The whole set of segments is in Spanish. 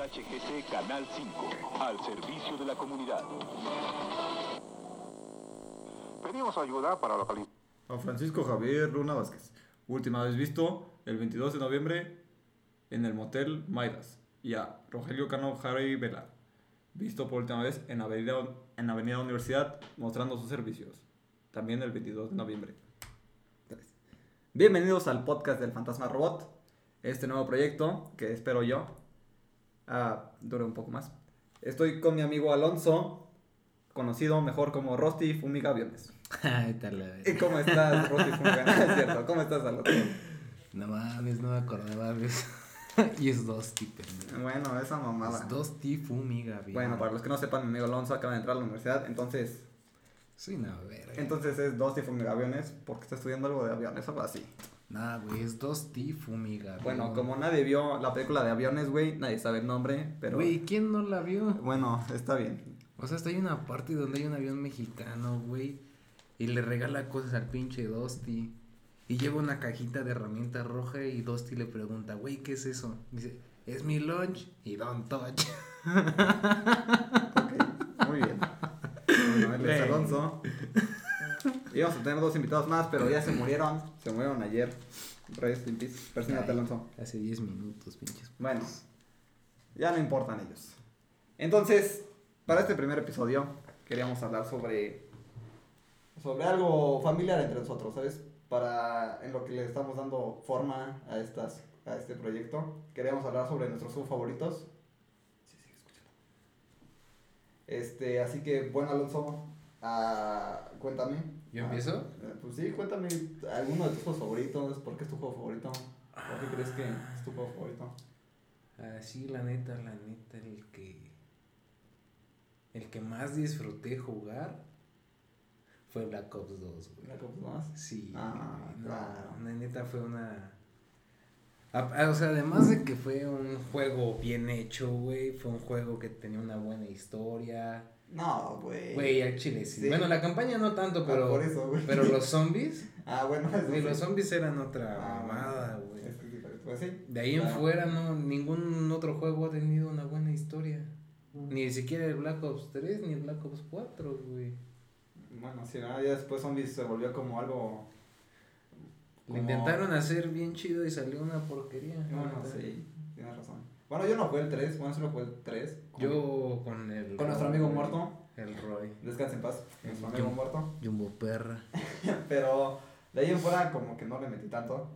HGC Canal 5, al servicio de la comunidad. Pedimos ayuda para localizar. A Francisco Javier Luna Vázquez. Última vez visto el 22 de noviembre en el motel Maidas. Y a Rogelio Cano Harry Vela. Visto por última vez en Avenida, en Avenida Universidad mostrando sus servicios. También el 22 de noviembre. Bienvenidos al podcast del Fantasma Robot. Este nuevo proyecto que espero yo ah, dure un poco más. Estoy con mi amigo Alonso, conocido mejor como. Ay, tal vez. ¿Y cómo estás, Rusty Fumigaviones? Es cierto, ¿cómo estás, Alonso? No mames, no me acordaba de eso. y es dos pendejo. Bueno, esa mamada. Es dos fumiga, bien. Bueno, para los que no sepan, mi amigo Alonso acaba de entrar a la universidad, entonces... Sí, no, verga. Entonces es Dusty Fumigaviones porque está estudiando algo de aviones, algo así. Nah, güey, es dos fumiga. Bueno, como nadie vio la película de aviones, güey, nadie sabe el nombre, pero... Güey, ¿quién no la vio? Bueno, está bien. O sea, hasta hay una parte donde hay un avión mexicano, güey, y le regala cosas al pinche Dusty. Y lleva una cajita de herramientas roja y Dusty le pregunta, güey, ¿qué es eso? Dice, es mi lunch y don't touch. Ok, muy bien. Bueno, él es. Alonso. Íbamos a tener dos invitados más, pero ya se murieron. Se murieron ayer. Rest in peace. Persínate, Ay, Alonso. Hace 10 minutos, pinches. Bueno, ya no importan ellos. Entonces, para este primer episodio, queríamos hablar sobre. sobre algo familiar entre nosotros, ¿sabes? Para. en lo que le estamos dando forma a estas. a este proyecto. Queríamos hablar sobre nuestros juegos favoritos. Sí, sí, escúchalo. Este, así que, bueno, Alonso, ah, cuéntame. ¿Yo Ah, empiezo? eh, pues sí, cuéntame alguno de tus juegos favoritos. ¿Por qué es tu juego favorito? ¿Por qué crees que es tu juego favorito? Así, la neta, la neta, el que. El que más disfruté jugar fue Black Ops 2, güey. Black Ops 2. Sí, Ah, güey, no, claro. la neta fue una. O sea, además de que fue un juego bien hecho, güey, fue un juego que tenía una buena historia. No, güey. Güey, al chile sí. Sí. Bueno, la campaña no tanto, Ah, pero. por eso, güey. Pero los zombies. Ah, bueno, eso sí. los zombies eran otra Ah, mamada, güey. eso es diferente. Pues sí. De ahí en fuera, no, ningún otro juego ha tenido una buena historia. Ni siquiera el Black Ops 3 ni el Black Ops 4, güey. Bueno, sí, ¿no? ya después Zombies se volvió como algo. Lo como- intentaron hacer bien chido y salió una porquería. Bueno, neta. sí, tienes razón. Bueno, yo no jugué el 3, bueno, solo jugué el 3. Con, Yo con el. con nuestro amigo muerto. El Roy. Descansa en paz, nuestro El amigo Jum- muerto. Jumbo Perra. Pero de ahí en fuera, como que no le metí tanto.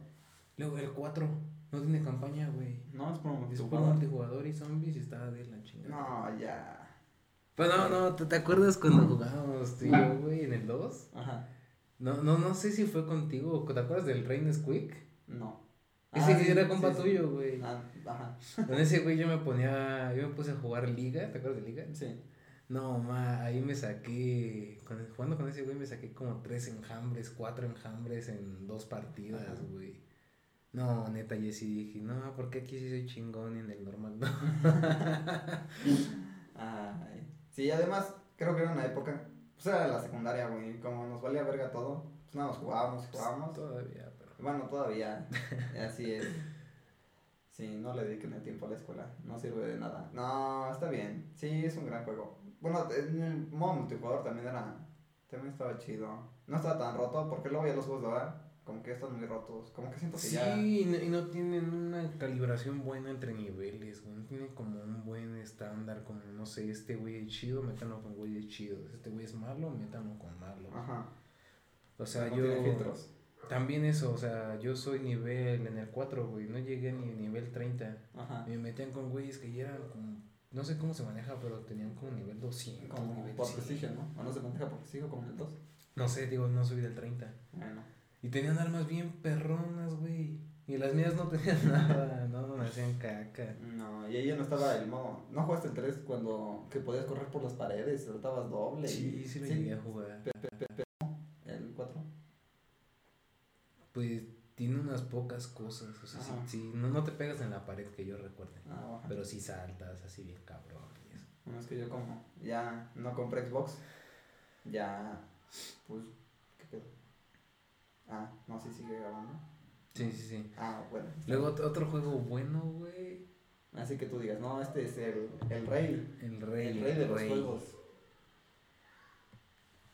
Luego el 4. No tiene campaña, güey. No, es como Es puro multijugador y zombies y estaba de la chingada. No, ya. Pero no, no, ¿te, te acuerdas cuando jugábamos tú y yo, güey, en el 2? Ajá. No, no, no sé si fue contigo. ¿Te acuerdas del Rain Squeak? No. Ese Ah, que sí, era compa sí, tuyo, güey. Ah, ajá. Con ese güey yo me ponía, yo me puse a jugar liga, ¿te acuerdas de liga? Sí. No, ma, ahí me saqué, con, jugando con ese güey me saqué como tres enjambres, cuatro enjambres en dos partidas, Ajá. güey. No, neta, yo sí dije, no, porque aquí sí soy chingón y en el normal no. Ay. Sí, además, creo que era una época. Pues era la secundaria, güey. Como nos valía verga todo. Pues nada, nos jugábamos, jugábamos. Todavía, pero. Bueno, todavía. Así es. Sí, no le dediquen el tiempo a la escuela. No sirve de nada. No, está bien. Sí, es un gran juego. Bueno, en el modo multijugador también era. También estaba chido. No estaba tan roto porque luego ya los juegos de ahora. Como que están muy rotos. Como que siento que Sí, ya. y no, y no tienen una calibración buena entre niveles, güey. No tienen como un buen estándar, como, no sé, este güey es chido, métanlo con güeyes chidos. Este güey es malo, métanlo con malo. Ajá. O sea, no yo. tiene filtros. También eso, o sea, yo soy nivel en el 4, güey. No llegué ni nivel 30. Ajá. Me metían con güeyes que ya eran como. No sé cómo se maneja, pero tenían como nivel 200. Como nivel por 100. prestigio, ¿no? O no se maneja por prestigio como el 2. No sé, digo, no soy del 30. Bueno. Y tenían armas bien perronas, güey. Y las mías no tenían nada, no, me hacían caca. No, y ahí ya no estaba el modo. ¿No jugaste el 3 cuando que podías correr por las paredes, saltabas doble? Sí, y- sí lo llegué a jugar 4. Pues tiene unas pocas cosas, o sea, sí, no, no te pegas en la pared que yo recuerde. Ah. Pero sí saltas así bien cabrón y eso. Bueno, es que yo como ya no compré Xbox, ya, pues, ¿qué pedo? Ah, no, sí sigue grabando. Sí, sí, sí. Ah, bueno. Luego bien. otro juego bueno, güey. Así que tú digas, no, este es el, el rey. El rey. el rey de los rey. juegos.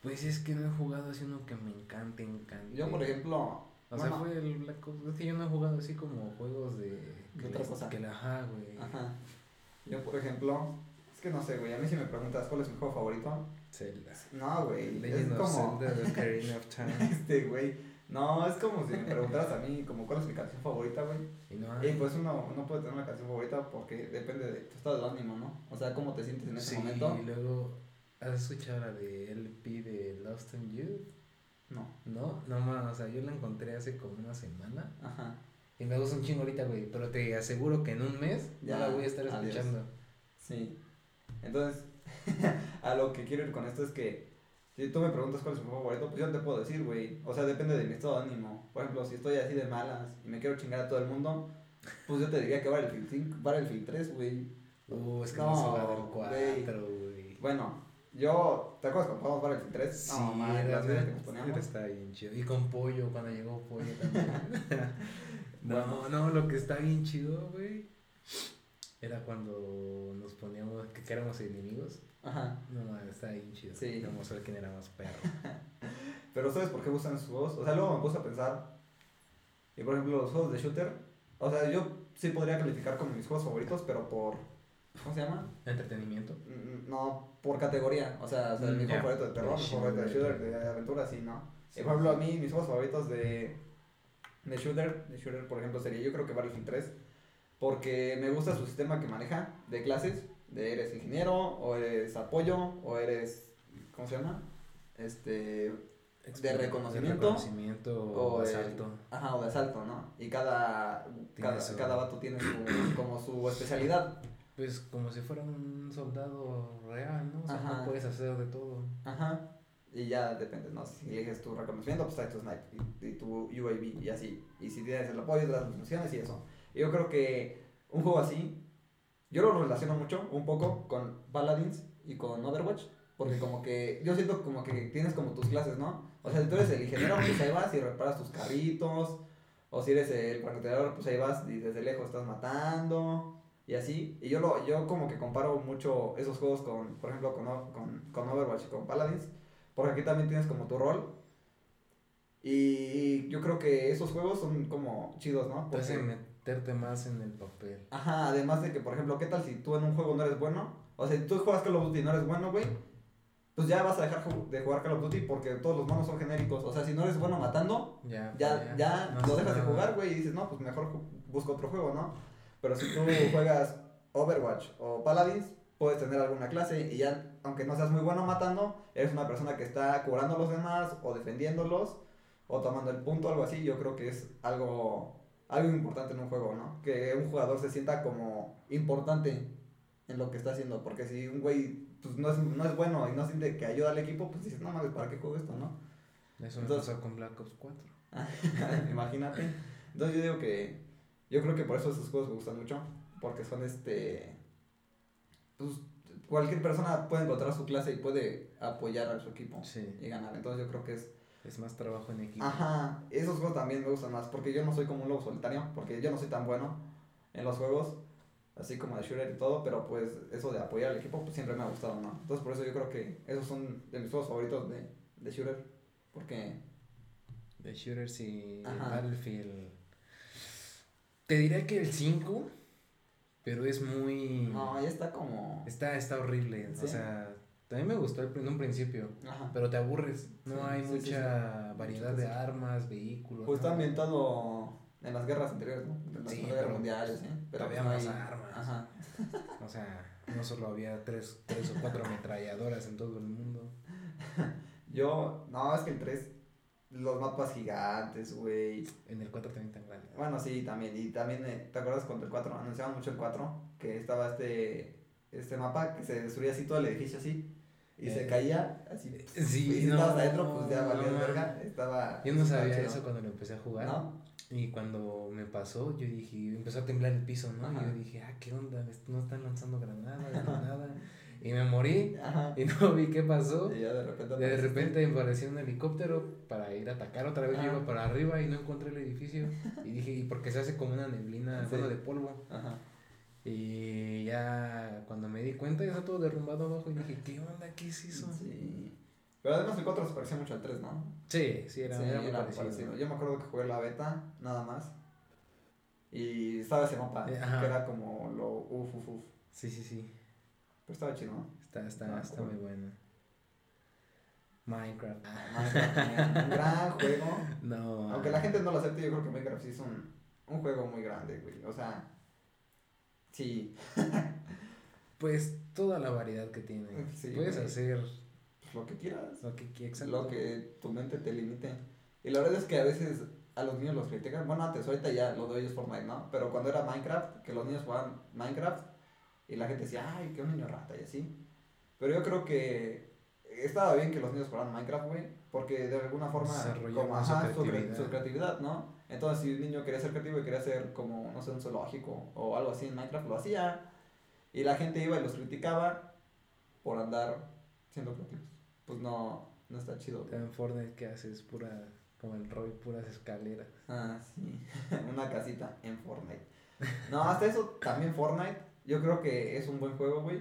Pues es que no he jugado así uno que me encante, encante. Yo, por ejemplo. O sea, bueno, fue el Black Ops. Es que yo no he jugado así como juegos de. Que otra cosa. Que la ajá, güey. Ajá. Yo, por ejemplo. Es que no sé, güey. A mí si me preguntas cuál es mi juego favorito. Zelda. No, güey. Es Legend of como. Zelda, The Ocarina of Time. Este, güey. No, es como si me preguntaras a mí, como cuál es mi canción favorita, güey. Y no Y hay. pues uno no puede tener una canción favorita porque depende de tu estado de ánimo, ¿no? O sea, cómo te sientes en ese sí, momento. y luego. ¿Has escuchado la de LP de Lost in You? No. No, no más, o sea, yo la encontré hace como una semana. Ajá. Y me gusta un chingo ahorita, güey. Pero te aseguro que en un mes Ya, ya la voy a estar adiós. escuchando. Sí. Entonces, a lo que quiero ir con esto es que si tú me preguntas cuál es mi favorito, pues yo no te puedo decir, güey. O sea, depende de mi estado de ánimo. Por ejemplo, si estoy así de malas y me quiero chingar a todo el mundo, pues yo te diría que Battlefield 5, Battlefield 3, güey. Uh, es que No, no, se va del güey. 4, güey. Bueno, yo, ¿te acuerdas cuando jugamos Battlefield 3? Sí, no, man, era, las veces que nos poníamos. está bien chido. Y con pollo, cuando llegó pollo también. no, no, lo que está bien chido, güey. Era cuando nos poníamos, que, que éramos enemigos. Ajá. No, man, está bien chido. Sí. Vamos a ver quién era más perro. Pero ¿sabes por qué gustan esos juegos? O sea, luego me puse a pensar. Y por ejemplo, los juegos de shooter. O sea, yo sí podría calificar como mis juegos favoritos, pero por. ¿Cómo se llama? Entretenimiento. Mm, No, por categoría. O sea, o sea mi juego favorito de terror, mi De favorito de shooter. shooter, de aventura, sí, ¿no? Sí. Por ejemplo, a mí, mis juegos favoritos de. De shooter, de shooter, por ejemplo, sería yo creo que Battlefield 3. Porque me gusta su sistema que maneja de clases. De eres ingeniero, o eres apoyo, o eres. ¿Cómo se llama? Este. De reconocimiento, De reconocimiento o, el- asalto. Ajá, o de asalto, ¿no? Y cada, cada, su- cada vato tiene su, como su especialidad. Pues como si fuera un soldado real, ¿no? O sea, Ajá. no puedes hacer de todo. Ajá. Y ya depende, ¿no? Si eliges tu reconocimiento, pues traes tu snipe y, y tu UAV y así. Y si tienes el apoyo de las misiones y eso. Yo creo que un juego así, yo lo relaciono mucho, un poco, con Paladins y con Overwatch. Porque como que, yo siento como que tienes como tus clases, ¿no? O sea, si tú eres el ingeniero, pues ahí vas y reparas tus carritos. O si eres el francotirador, pues ahí vas y desde lejos estás matando. Y así. Y yo, lo, yo como que comparo mucho esos juegos con, por ejemplo, con, con, con Overwatch y con Paladins. Porque aquí también tienes como tu rol. Y yo creo que esos juegos son como chidos, ¿no? Te Porque- meterte más en el papel. Ajá, además de que, por ejemplo, ¿qué tal si tú en un juego no eres bueno? O sea, si tú juegas Call of Duty y no eres bueno, güey, pues ya vas a dejar de jugar Call of Duty porque todos los monos son genéricos. O sea, si no eres bueno matando, Ya, ya, ya, no lo dejas de jugar, güey, y dices, no, pues mejor busco otro juego, ¿no? Pero si tú juegas Overwatch o Paladins, puedes tener alguna clase y ya, aunque no seas muy bueno matando, eres una persona que está curando a los demás o defendiéndolos o tomando el punto, algo así. Yo creo que es algo, algo importante en un juego, ¿no? Que un jugador se sienta como importante en lo que está haciendo, porque si un güey pues, no, es, no es bueno y no siente que ayuda al equipo, pues dices, no mames, ¿para qué juego esto, no? Eso me Entonces- pasó con Black Ops 4. Imagínate. Entonces yo digo que. Yo creo que por eso esos juegos me gustan mucho. Porque son este. Pues cualquier persona puede encontrar su clase y puede apoyar a su equipo Sí. y ganar. Entonces yo creo que es. Es más trabajo en equipo. Ajá. Esos juegos también me gustan más. Porque yo no soy como un lobo solitario. Porque yo no soy tan bueno en los juegos. Así como de shooter y todo. Pero pues eso de apoyar al equipo pues siempre me ha gustado, ¿no? Entonces por eso yo creo que esos son de mis juegos favoritos de, de shooter. Porque. De shooters y. Battlefield. Te diría que el 5, pero es muy... No, ya está como. Está, está horrible. Sí. O sea, también me gustó en un principio, Ajá. pero te aburres. No Sí, hay sí, mucha variedad de armas, vehículos. Pues está ambientado en las guerras anteriores, ¿no? En las Sí, guerras mundiales, ¿eh? Pero había pues más hay- armas. Ajá. O sea, no solo había tres, tres o cuatro ametralladoras en todo el mundo. Yo, no, es que el 3, los mapas gigantes, güey. En el 4 también tan grande. Bueno, sí, también. Y también, eh, ¿te acuerdas cuando el 4? Anunciaban mucho el 4, que estaba este, este mapa que se destruía así todo el edificio así. Y se Eh, caía así. sí, y si no, estabas adentro, pues ya no, valías no, verga. Estaba. Yo no sabía chido. eso cuando lo empecé a jugar. ¿No? Y cuando me pasó, yo dije, empezó a temblar el piso, ¿no? Ajá. Y yo dije, ah, ¿qué onda? No están lanzando granadas, nada. Y me morí Ajá. y no vi qué pasó. Y ya de repente. De repente me apareció un helicóptero para ir a atacar. Otra vez yo iba para arriba y no encontré el edificio. Y dije, ¿y por qué se hace como una neblina, Sí. bueno, de polvo? Ajá. Y ya cuando me di cuenta, ya está todo derrumbado abajo y dije, ¿qué onda? ¿Qué es eso? Sí. Pero además el 4 se parecía mucho al 3, ¿no? Sí, sí, era, sí, era parecido. parecido. Yo me acuerdo que jugué la beta, nada más. Y estaba ese mapa, Eh, ajá. que era como lo uf, uf, uf. Sí, sí, sí. Pero estaba chido, ¿no? Está, está, Ah, está cool. muy bueno. Minecraft. Minecraft también, un gran juego. No. Aunque la gente no lo acepte, yo creo que Minecraft sí es un, un juego muy grande, güey. O sea, sí, Pues toda la variedad que tiene. Sí, Puedes güey. hacer lo que quieras. lo que quieras. Lo que tu mente te limite. Y la verdad es que a veces a los niños los critican. Bueno, antes, ahorita ya lo de ellos Fortnite, ¿no? Pero cuando era Minecraft, que los niños jugaban Minecraft y la gente decía, ay, qué un niño rata y así. Pero yo creo que estaba bien que los niños jugaran Minecraft, güey, porque de alguna forma, como, ajá, su, cre- creatividad. su creatividad, ¿no? Entonces, si un niño quería ser creativo y quería ser como, no sé, un zoológico o algo así en Minecraft, lo hacía. Y la gente iba y los criticaba por andar siendo creativos. Pues no, no está chido. güey. En Fortnite que haces pura, como el Roy, puras escaleras. Ah, sí. Una casita en Fortnite. No, hasta eso también Fortnite. Yo creo que es un buen juego, güey.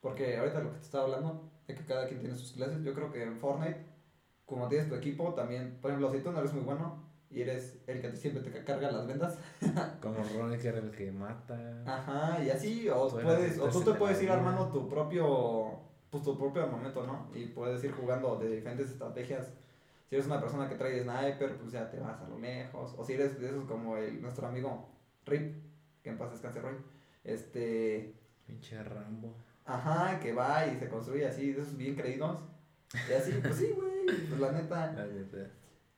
Porque ahorita lo que te estaba hablando, de que cada quien tiene sus clases, yo creo que en Fortnite, como tienes tu equipo, también, por ejemplo, si tú no eres muy bueno y eres el que siempre te carga las ventas, Como Ron que era el que mata. ajá, y así, o, puedes, o tú te de puedes ir armando tu propio, pues tu propio armamento, ¿no? Y puedes ir jugando de diferentes estrategias. Si eres una persona que trae sniper, pues ya te vas a lo lejos. O si eres de esos como el, nuestro amigo Rip, que en paz descanse Roy. Este, Pinche Rambo. ajá, que va y se construye así, de esos bien creídos. Y así, pues sí, güey, pues la neta. La neta.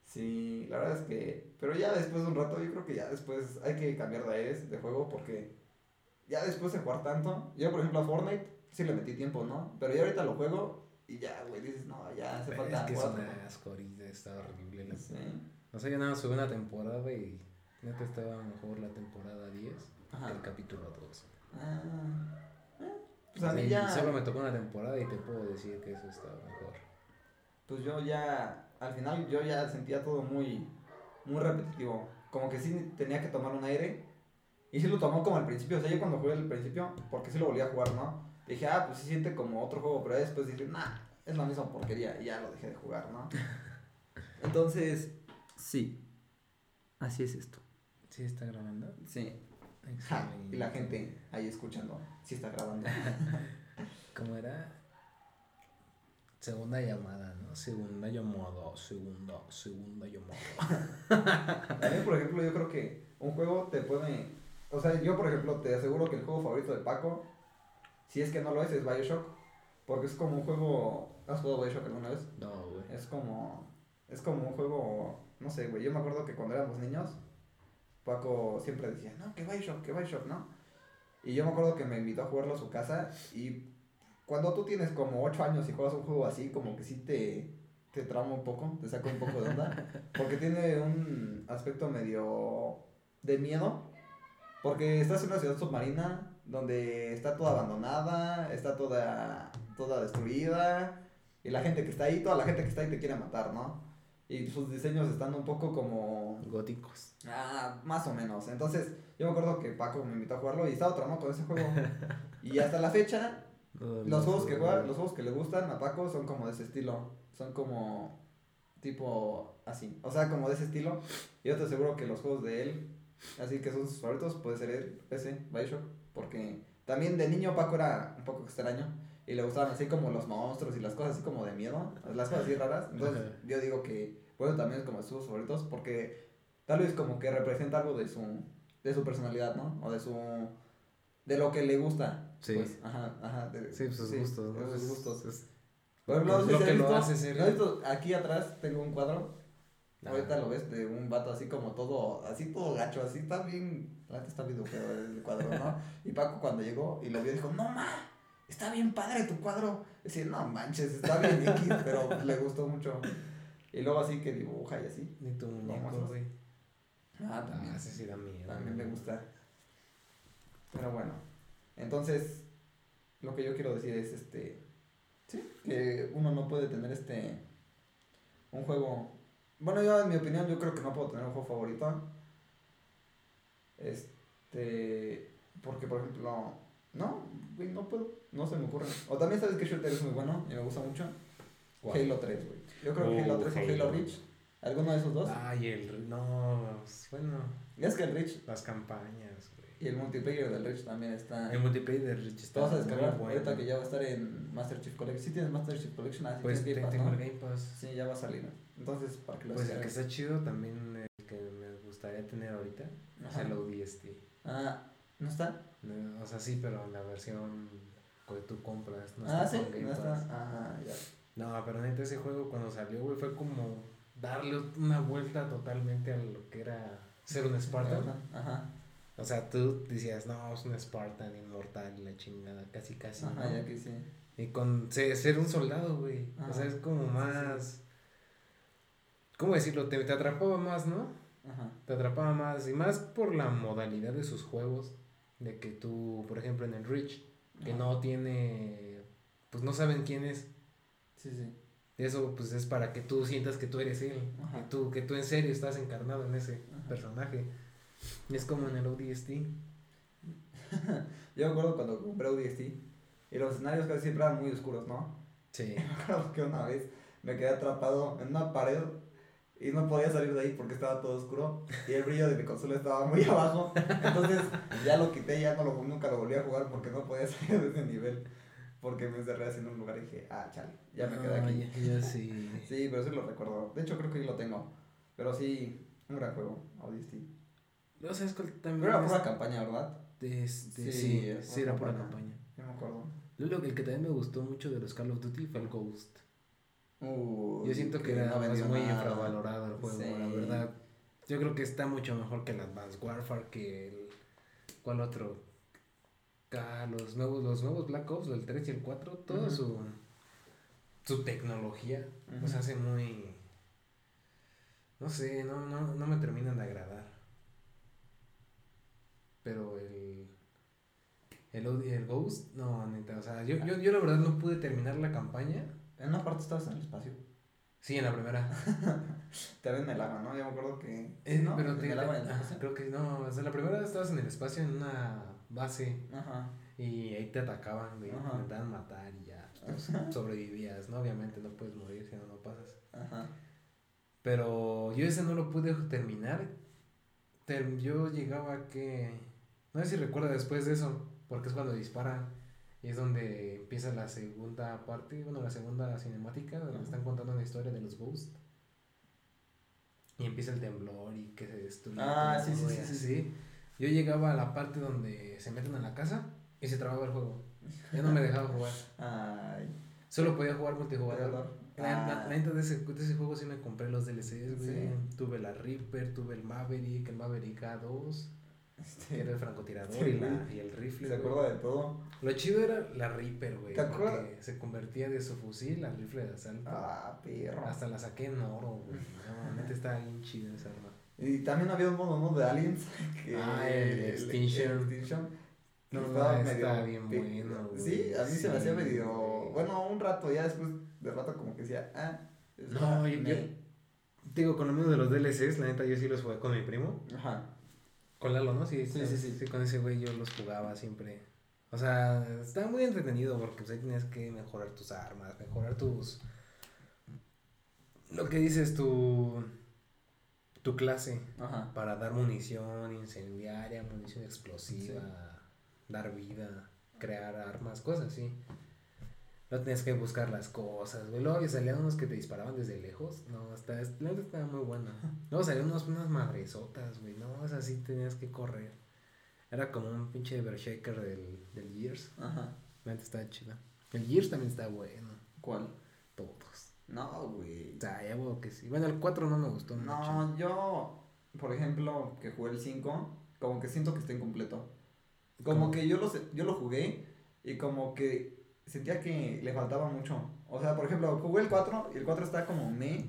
Sí, la verdad es que. Pero ya después de un rato, yo creo que ya después hay que cambiar de aires de juego porque ya después de jugar tanto. Yo, por ejemplo, a Fortnite sí le metí tiempo, ¿no? Pero ya ahorita lo juego y ya, güey, dices, no, ya hace Pero falta es que es una otro asco ahorita, está horrible. la- Sí. O sea, yo nada subí una temporada y neta estaba mejor la temporada 10 Ajá. el capítulo 2. Ah, eh, pues a mí Sí, ya. Solo me tocó una temporada y te puedo decir que eso estaba mejor. Pues yo ya. Al final yo ya sentía todo muy. Muy repetitivo. Como que sí tenía que tomar un aire. Y sí lo tomó como al principio. O sea, yo cuando jugué al principio, porque sí lo volví a jugar, ¿no? Dije, ah, pues sí siente como otro juego. Pero después dije, nah, es la misma porquería. Y ya lo dejé de jugar, ¿no? Entonces, sí. Así es esto. ¿Sí está grabando? Sí. Ja, y la gente ahí escuchando. Sí está grabando. ¿Cómo era? Segunda llamada, ¿no? Segunda llamada, segunda, segunda llamada. A mí, por ejemplo, yo creo que un juego te puede. O sea, yo, por ejemplo, te aseguro que el juego favorito de Paco, si es que no lo es, es Bioshock. Porque es como un juego. ¿Has jugado Bioshock alguna vez? No, güey. Es como. Es como un juego. No sé, güey. Yo me acuerdo que cuando éramos niños, Paco siempre decía, no, que Bioshock, que Bioshock, ¿no? Y yo me acuerdo que me invitó a jugarlo a su casa. Y cuando tú tienes como 8 años y juegas un juego así, como que sí te. Te trauma un poco, te saca un poco de onda. Porque tiene un aspecto medio de miedo. Porque estás en una ciudad submarina donde está toda abandonada, está toda, toda destruida. Y la gente que está ahí, toda la gente que está ahí te quiere matar, ¿no? Y sus diseños están un poco como... Góticos. Ah, más o menos. Entonces, yo me acuerdo que Paco me invitó a jugarlo y estaba traumado con ese juego. Y hasta la fecha, los juegos que juega, los juegos que le gustan a Paco son como de ese estilo. Son como tipo así. O sea, como de ese estilo. Y yo te aseguro que los juegos de él, así que son sus favoritos, puede ser él, ese, Bioshock. Porque también de niño Paco era un poco extraño. Y le gustaban así como los monstruos y las cosas así como de miedo. Las cosas así raras. Entonces Ajá. yo digo que, bueno, también es como de sus favoritos. Porque tal vez como que representa algo de su, de su personalidad, ¿no? O de su... De lo que le gusta. Sí. Pues, ajá, ajá. de- Sí, pues sus sí, gustos, sus gustos. es- Por ejemplo, es lo. Aquí atrás tengo un cuadro. Ah. Ahorita lo ves de un vato así como todo, así todo gacho, así está bien, la neta está bien feo el cuadro, ¿no? Y Paco cuando llegó y lo vio dijo, no ma, está bien padre tu cuadro. Decía, no manches, está bien X, pero le gustó mucho. Y luego así que dibuja y así. Ni tu muñeco, güey. Ah, también. Ah, ese sí da miedo. También me gusta. Pero bueno, entonces lo que yo quiero decir es este sí, que uno no puede tener este un juego. Bueno, yo en mi opinión yo creo que no puedo tener un juego favorito. Este, Porque, por ejemplo, no, güey, no puedo, no se me ocurre. O también sabes que Shooter es muy bueno y me gusta mucho. ¿Cuál? Halo 3, güey. Yo creo que Halo 3 o Halo. Reach. ¿Alguno de esos dos? Ay, el. No, bueno, Es que el Reach las campañas, güey. y el multiplayer del Reach también está. El multiplayer de Rich Te está vas a descargar bueno. ahorita que ya va a estar en Master Chief Collection. Si tienes Master Chief Collection, así Pues tienes Game Pass, ¿no? Game Pass. Sí, ya va a salir. Entonces, para que lo Pues el que está chido también, el que me gustaría tener ahorita, Ajá. es el ODST. Ah, ¿no está? No, o sea, sí, pero en la versión que tú compras. No ah, está sí, no está. Ajá, ya. No, pero neta, ese juego cuando salió, güey, fue como darle una vuelta totalmente a lo que era ser un Spartan. Ajá, O sea, tú decías, no, es un Spartan inmortal y la chingada, casi, casi. ajá, ¿no? ya que sí. Y con se- ser un soldado, güey. O sea, es como Sí, sí. más. ¿Cómo decirlo? Te, te atrapaba más, ¿no? Ajá. Te atrapaba más. Y más por la modalidad de sus juegos. De que tú, por ejemplo, en el Reach, que Ajá. no tiene. Pues no saben quién es. Sí, sí. Eso pues es para que tú sientas que tú eres él. Ajá. Que tú, que tú en serio estás encarnado en ese Ajá. personaje. Es como en el ODST. Yo me acuerdo cuando compré ODST y los escenarios casi siempre eran muy oscuros, ¿no? Sí. Me acuerdo que una vez me quedé atrapado en una pared y no podía salir de ahí porque estaba todo oscuro y el brillo de mi consola estaba muy abajo. Entonces ya lo quité, ya no lo, nunca lo volví a jugar porque no podía salir de ese nivel. Porque me encerré así en un lugar y dije, ah, chale, ya me quedé aquí. Ay, ya sí. Sí, pero sí lo recuerdo. De hecho, creo que ahí lo tengo. Pero sí, un gran juego, ODST. No sabes cuál también. Pero era pura campaña, ¿verdad? Este, Sí, sí, sí, era pura campaña. campaña. Yo me acuerdo. Luego, el que también me gustó mucho de los Call of Duty fue el Ghost. Yo siento que era no más vendió muy nada. infravalorado el juego, Sí. la verdad. Yo creo que está mucho mejor que el Advanced Warfare, que el... ¿Cuál otro? Los nuevos, los nuevos Black Ops, el 3 y el 4, toda su, su tecnología Ujú. nos hace muy... No sé, no, no, no me terminan de agradar. Pero el... El, el Ghost, no, neta, o sea, yo, yo, yo la verdad no pude terminar la campaña. En una parte estabas en el espacio. Sí, en la primera. Te ven en el agua, ¿no? Yo me acuerdo que. Eh, ¿no? pero en te, el agua, en el ajá, espacio. creo que no, sea, la primera estabas en el espacio en una base Ajá. y ahí te atacaban, güey, te Ajá. intentaban matar y ya pues, sobrevivías, ¿no? Obviamente no puedes morir si no, no pasas. Ajá. Pero yo ese no lo pude terminar. Ter- yo llegaba a que, no sé si recuerda después de eso, porque es cuando disparan y es donde empieza la segunda parte, bueno, la segunda cinemática, donde Ajá. están contando la historia de los Ghosts. Y empieza el temblor y que se destruye. Ah, sí, sí, sí, sí. Yo llegaba a la parte donde se meten a la casa y se trababa el juego. Ya no me dejaba jugar. Ay. Solo podía jugar multijugador. La, Ah. la neta de ese, de ese juego sí me compré los DLCs, güey. Tuve la Reaper, tuve el Maverick, el Maverick A2, que Este, era el francotirador Sí, y, la- güey. y el rifle. se acuerda de todo. Lo chido era la Reaper, güey. ¿Te acuerdas? Se convertía de su fusil al rifle de asalto. Ah, perro. Hasta la saqué en oro, güey. No, neta estaba bien chida esa arma. Y también había un modo, ¿no? De Aliens. Que Ah, el Extinction. Extinction. No, Estaba está medio bien bueno, güey. Sí, a mí se me hacía medio. Bueno, un rato, ya después de rato, como que decía, ah. No, yo- yo- Digo, con lo mismo de los DLCs, la neta yo sí los jugué con mi primo. Ajá. Con Lalo, ¿no? Sí, Sí, sí, sí. con ese güey yo los jugaba siempre. O sea, estaba muy entretenido porque pues, ahí tenías que mejorar tus armas, mejorar tus... Lo que dices, tu... Tu clase Ajá. para dar munición incendiaria, munición explosiva, dar vida, crear armas, cosas así. No tenías que buscar las cosas, güey. Luego salían unos que te disparaban desde lejos. No, hasta, la estaba muy bueno. Luego salían unos, unas madresotas, güey. No, es así, tenías que correr. Era como un pinche Berserker del, del Gears. Ajá. La neta estaba chida. El Gears también está bueno. ¿Cuál? Todos. No, güey. O sea, ya veo que sí. Bueno, el 4 no me gustó mucho. No, yo, por ejemplo, que jugué el 5, como que siento que está incompleto. Como ¿Cómo? que yo lo, sé- yo lo jugué y como que sentía que le faltaba mucho. O sea, por ejemplo, jugué el 4 y el 4 está como me.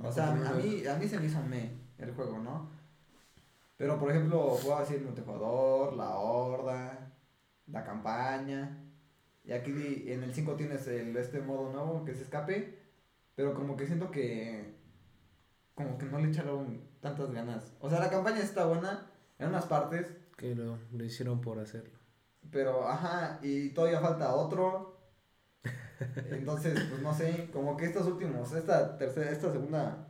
O sea, a mí, a mí se me hizo me el juego, ¿no? Pero, por ejemplo, jugaba así el multijugador, la horda, la campaña. Y aquí en el 5 tienes el, este modo nuevo que es escape. Pero como que siento que... Como que no le echaron tantas ganas. O sea, la campaña está buena en unas partes. Que lo, lo hicieron por hacerlo. Pero, ajá, y todavía falta otro. Entonces, pues no sé, como que estos últimos, esta tercera, esta segunda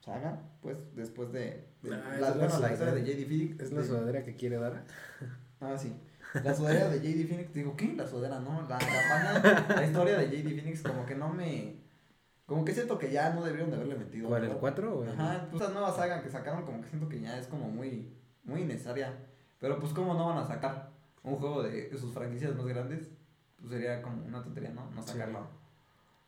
saga, pues después de, de Ah, la, bueno, la historia de JD Phoenix. ¿Es la de- sudadera que quiere dar? Ah, sí. La sudadera de JD Phoenix, digo, ¿qué? La sudadera, no. La, la pana, la historia de JD Phoenix, como que no me. Como que siento que ya no deberían de haberle metido. ¿Cuál, el ¿verdad? 4 o el...? Ajá, pues esa nueva saga que sacaron, como que siento que ya es como muy, muy innecesaria. Pero pues, ¿cómo no van a sacar un juego de sus franquicias más grandes? Pues sería como una tontería, ¿no? No Sí. sacarlo.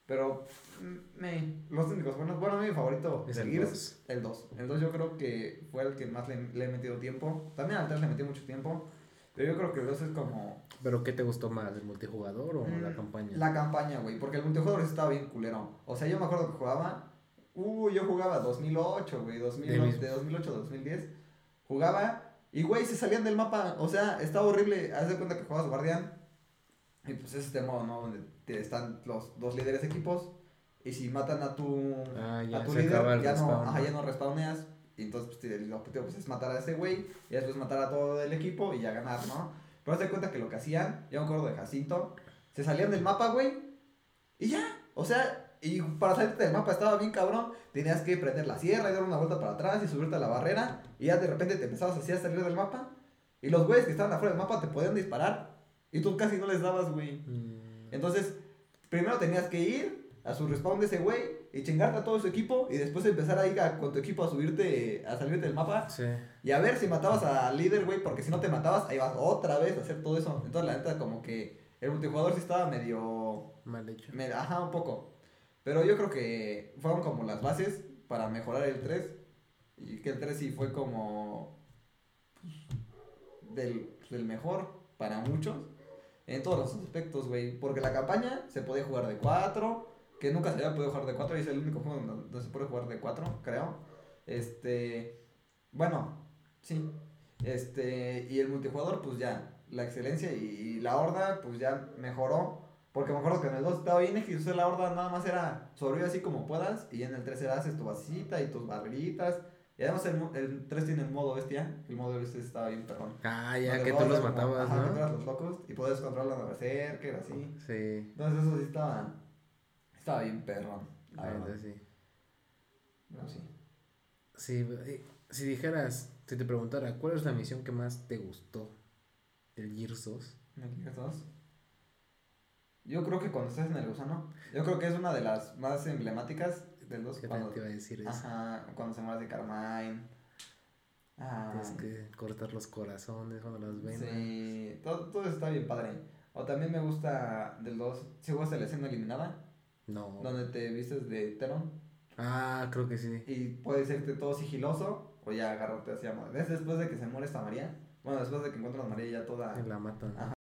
Pero, mm, me, los únicos buenos. Bueno, mi favorito Es el Gears, dos. el 2. El 2 yo creo que fue el que más le, le he metido tiempo. También al 3 le metí mucho tiempo. Pero yo creo que el 2 es como ¿Pero qué te gustó más, el multijugador o la Mm, campaña? La campaña, güey, porque el multijugador sí estaba bien culero. O sea, yo me acuerdo que jugaba. Uh, yo jugaba 2008, güey, 2000, De mis- de 2008 a 2010. Jugaba y, güey, se salían del mapa. O sea, estaba horrible. Haz de cuenta que jugabas guardián. Y pues es este modo, ¿no? Donde te están los dos líderes de equipos. Y si matan a tu, Ah, ya, a tu líder, ya no, ajá, ya no respawneas. Y entonces pues, el objetivo pues, es matar a ese güey. Y después matar a todo el equipo y ya ganar, ¿no? Pero haz de cuenta que lo que hacían, yo me acuerdo de Jacinto, se salían del mapa, güey. Y ya. O sea, y para salirte del mapa estaba bien cabrón. Tenías que prender la sierra y dar una vuelta para atrás y subirte a la barrera. Y ya de repente te empezabas así a salir del mapa. Y los güeyes que estaban afuera del mapa te podían disparar. Y tú casi no les dabas, güey. Mm, Entonces, primero tenías que ir a su respawn de ese güey y chingarte a todo su equipo y después empezar a ir a- con tu equipo a subirte, a salirte del mapa sí. y a ver si matabas al líder, güey, porque si no te matabas, ahí vas otra vez a hacer todo eso. Entonces, la neta, como que el multijugador sí estaba medio... Mal hecho. me- ajá, un poco. Pero yo creo que fueron como las bases para mejorar el 3 y que el 3 sí fue como... pues, del, del mejor para muchos en todos los aspectos, güey. Porque la campaña se puede jugar de 4, que nunca se había podido jugar de 4 y es el único juego donde, se puede jugar de 4, creo. Este, bueno, sí. Este, y el multijugador, pues ya, la excelencia y la horda, pues ya mejoró. Porque me acuerdo que en el 2 estaba bien sea, la horda nada más era sobrevivir así como puedas. Y en el 3 era haces tu basita y tus barreritas. Y además el, el 3 tiene el modo bestia. El modo bestia estaba bien perrón. Ah, ya Donde que tú los como- matabas, ajá, que ¿no? eras los locos y podías controlar a la berserker, así. Sí. Entonces eso sí estaba, estaba bien perrón, la verdad. verdad, sí. Sí. Si dijeras, si te preguntara, ¿cuál es la misión que más te gustó del Gears 2? ¿Me Gear 2? Yo creo que cuando estás en el gusano, yo creo que es una de las más emblemáticas del 2. ¿Qué Cuando, te iba a decir eso? ajá, cuando se muere de Carmine. Ah, Es que cortar los corazones cuando las ven. sí, todo, todo eso está bien padre. O también me gusta del 2, si jugaste la escena eliminada, No. donde te vistes de Teron. Ah, creo que sí. Y puedes irte todo sigiloso o ya agarrarte hacia... Es después de que se muere esta María. Bueno, después de que encuentras a María ya toda... La matan. Ajá,